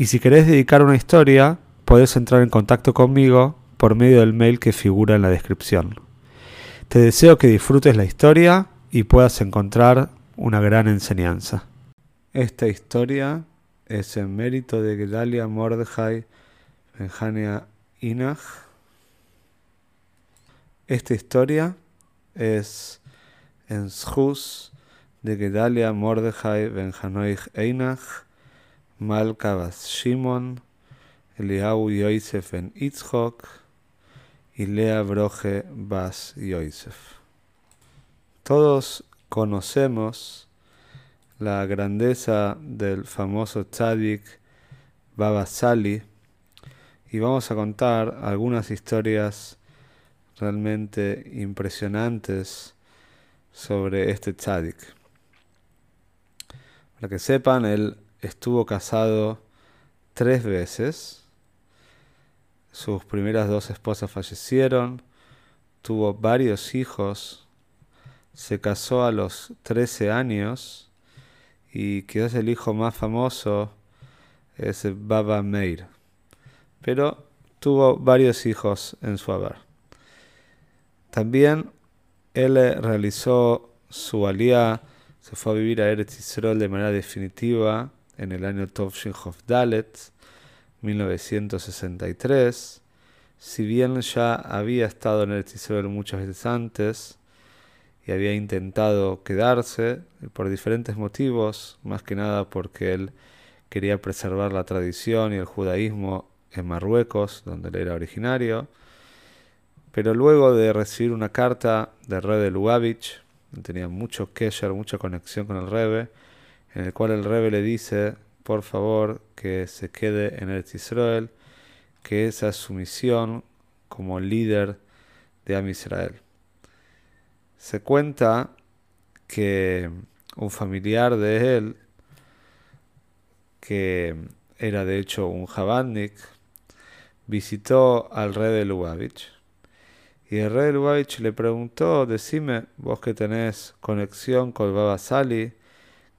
y si querés dedicar una historia, podés entrar en contacto conmigo por medio del mail que figura en la descripción. Te deseo que disfrutes la historia y puedas encontrar una gran enseñanza. Esta historia es en mérito de Gedalia Mordechai Benjania Inach. Esta historia es en Shus de Gedalia Mordechai Benjanoich Einach, Malka Bas Shimon, Eliau Yosef en Itzhok y Lea Broje Bas Yosef. Todos conocemos la grandeza del famoso tzadik Baba Sali y vamos a contar algunas historias realmente impresionantes sobre este tzadik. Para que sepan, él estuvo casado tres veces. Sus primeras dos esposas fallecieron, tuvo varios hijos, se casó a los 13 años y quizás el hijo más famoso es Baba Meir. Pero tuvo varios hijos en su haber. También él realizó su alía, se fue a vivir a Eretz Israel de manera definitiva en el año Tovshin Dalet, 1963. Si bien ya había estado en Eretz Israel muchas veces antes, y había intentado quedarse por diferentes motivos, más que nada porque él quería preservar la tradición y el judaísmo en Marruecos, donde él era originario. Pero luego de recibir una carta del rey de Lubavitch, tenía mucho kesher, mucha conexión con el Rebe, en el cual el Rebe le dice, por favor, que se quede en el Israel, que esa es su misión como líder de Am Israel. Se cuenta que un familiar de él, que era de hecho un Javadnik, visitó al rey de Lubavitch. Y el rey de Lubavitch le preguntó, decime, vos que tenés conexión con Baba Sali,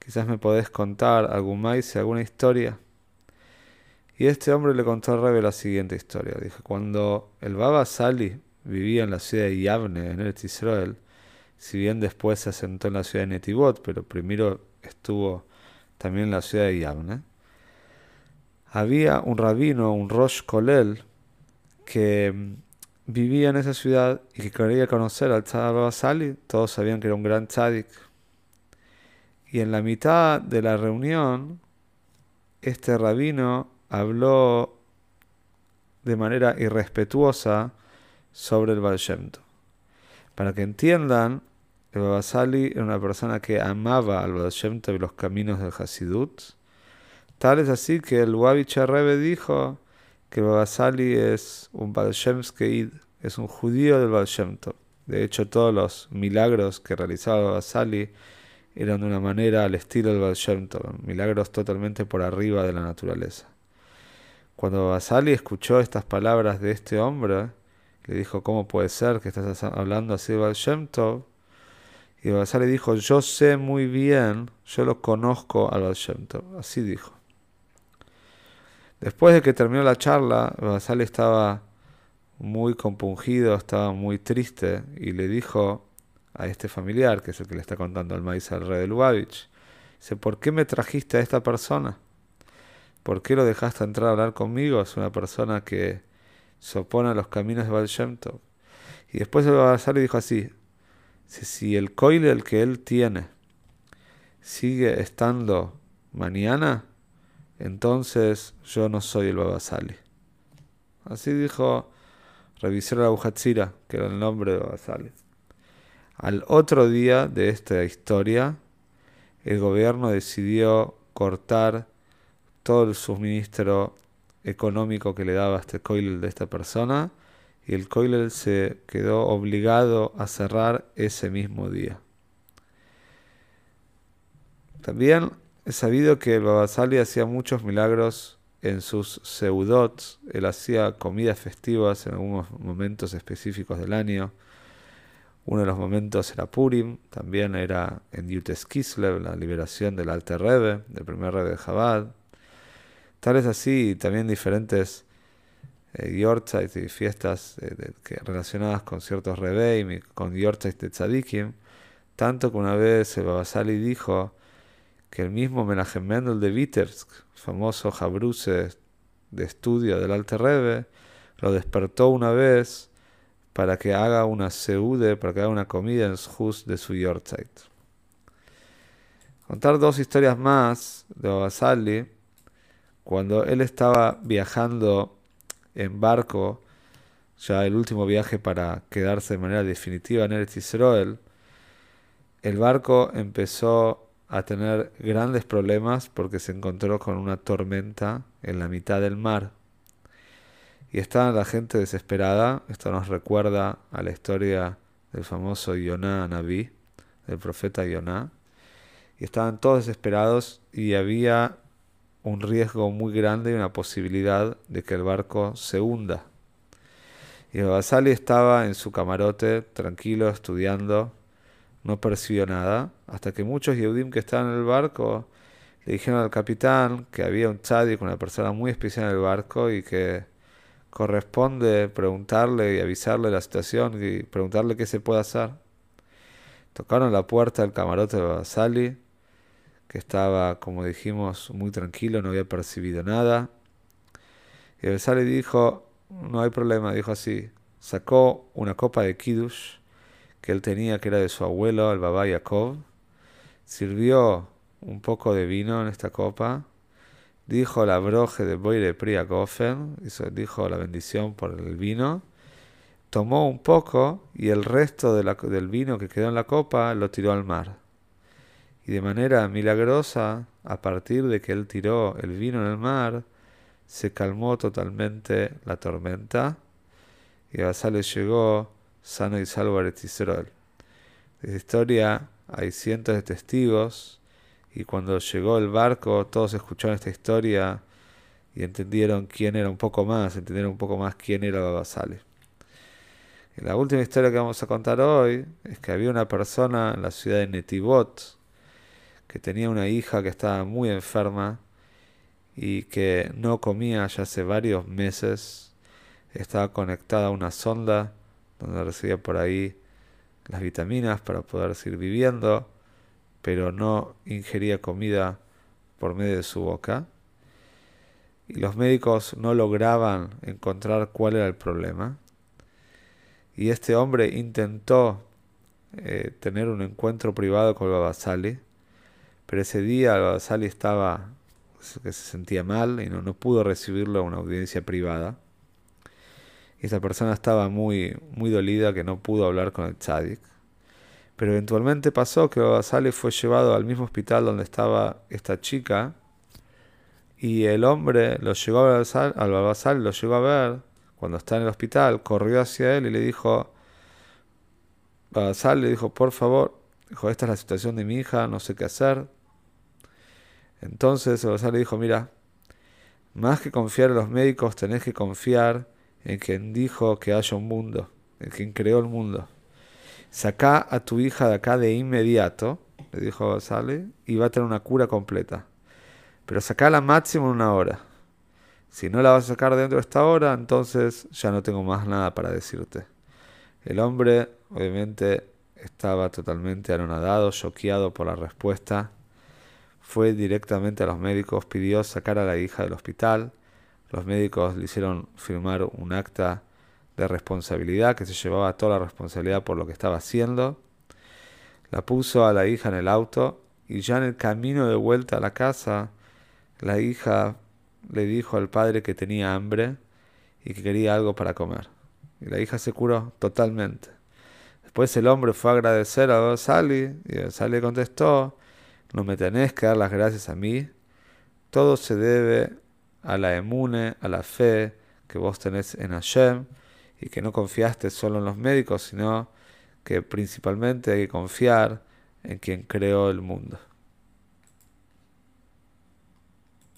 quizás me podés contar algún maíz, alguna historia. Y este hombre le contó al rey la siguiente historia. Dijo, cuando el Baba Sali vivía en la ciudad de Yavne, en el Israel, si bien después se asentó en la ciudad de Netivot, pero primero estuvo también en la ciudad de Yavne, había un rabino, un Rosh Kolel, que mm, vivía en esa ciudad y que quería conocer al Tzaddik Sali. Todos sabían que era un gran tzadik. Y en la mitad de la reunión, este rabino habló de manera irrespetuosa sobre el Baal Para que entiendan, el Babasali era una persona que amaba al Baal y los caminos del Hasidut. Tal es así que el Wabich Rebbe dijo que el Babasali es un Baal es un judío del Baal De hecho, todos los milagros que realizaba Babasali eran de una manera al estilo del Baal milagros totalmente por arriba de la naturaleza. Cuando Babasali escuchó estas palabras de este hombre, le dijo, ¿cómo puede ser que estás hablando así de Baal y Basali dijo, yo sé muy bien, yo lo conozco al Baal Así dijo. Después de que terminó la charla, Basali estaba muy compungido, estaba muy triste y le dijo a este familiar, que es el que le está contando el maíz al rey de Lubavitch, dice, ¿por qué me trajiste a esta persona? ¿Por qué lo dejaste entrar a hablar conmigo? Es una persona que se opone a los caminos de Baal Y después el Basali dijo así, si el el que él tiene sigue estando mañana, entonces yo no soy el Babasali. Así dijo Revisor Abuhatzira, que era el nombre de Babasali. Al otro día de esta historia, el gobierno decidió cortar todo el suministro económico que le daba este coilel de esta persona y el coilel se quedó obligado a cerrar ese mismo día. También es sabido que el Babasali hacía muchos milagros en sus seudots. Él hacía comidas festivas en algunos momentos específicos del año. Uno de los momentos era Purim, también era en Yutes Kislev, la liberación del Alter Rebbe, del primer Rebbe de Chabad. Tal es así, también diferentes eh, y fiestas eh, que, relacionadas con ciertos Rebbeim y con Yortzeit de Tzadikim. Tanto que una vez el Babasali dijo que el mismo Menachem Mendel de Vitebsk, famoso jabruse de estudio del Alte Rebbe, lo despertó una vez para que haga una seude, para que haga una comida en de su Yortzeit. Contar dos historias más de Babasali. Cuando él estaba viajando en barco, ya el último viaje para quedarse de manera definitiva en Eretz Israel, el barco empezó a tener grandes problemas porque se encontró con una tormenta en la mitad del mar. Y estaba la gente desesperada. Esto nos recuerda a la historia del famoso Yoná Naví, del profeta Yoná. Y estaban todos desesperados y había un riesgo muy grande y una posibilidad de que el barco se hunda. Y Basali estaba en su camarote, tranquilo, estudiando, no percibió nada, hasta que muchos Yehudim que estaban en el barco le dijeron al capitán que había un con una persona muy especial en el barco, y que corresponde preguntarle y avisarle la situación y preguntarle qué se puede hacer. Tocaron la puerta del camarote de Basali, que estaba, como dijimos, muy tranquilo, no había percibido nada. Y Basali dijo, no hay problema, dijo así, sacó una copa de Kiddush, que él tenía, que era de su abuelo, el Baba Yaakov, sirvió un poco de vino en esta copa, dijo la broje de Boire Priya dijo la bendición por el vino, tomó un poco y el resto del vino que quedó en la copa lo tiró al mar. Y de manera milagrosa, a partir de que él tiró el vino en el mar, se calmó totalmente la tormenta y a llegó sano y salvo a. De esta historia hay cientos de testigos y cuando llegó el barco todos escucharon esta historia y entendieron quién era un poco más, entendieron un poco más quién era Babasale. Y la última historia que vamos a contar hoy es que había una persona en la ciudad de Netivot que tenía una hija que estaba muy enferma y que no comía ya hace varios meses, estaba conectada a una sonda donde recibía por ahí las vitaminas para poder seguir viviendo, pero no ingería comida por medio de su boca. Y los médicos no lograban encontrar cuál era el problema. Y este hombre intentó eh, tener un encuentro privado con Babasali, pero ese día Babasali estaba que se sentía mal y no, no pudo recibirlo a una audiencia privada. Y esta persona estaba muy, muy dolida que no pudo hablar con el tzadik. Pero eventualmente pasó que Basali fue llevado al mismo hospital donde estaba esta chica. Y el hombre lo llegó a al Babasal, lo llegó a ver cuando está en el hospital, corrió hacia él y le dijo, Babasal le dijo, por favor, dijo, esta es la situación de mi hija, no sé qué hacer. Entonces Babasal le dijo, mira, más que confiar en los médicos, tenés que confiar en quien dijo que haya un mundo, en quien creó el mundo. Saca a tu hija de acá de inmediato, le dijo Sale, y va a tener una cura completa. Pero sacala máximo en una hora. Si no la vas a sacar dentro de esta hora, entonces ya no tengo más nada para decirte. El hombre, obviamente, estaba totalmente anonadado, choqueado por la respuesta. Fue directamente a los médicos, pidió sacar a la hija del hospital los médicos le hicieron firmar un acta de responsabilidad que se llevaba toda la responsabilidad por lo que estaba haciendo. La puso a la hija en el auto y ya en el camino de vuelta a la casa, la hija le dijo al padre que tenía hambre y que quería algo para comer. Y la hija se curó totalmente. Después el hombre fue a agradecer a Sally y Sally contestó, no me tenés que dar las gracias a mí, todo se debe a la emune, a la fe que vos tenés en Hashem y que no confiaste solo en los médicos, sino que principalmente hay que confiar en quien creó el mundo.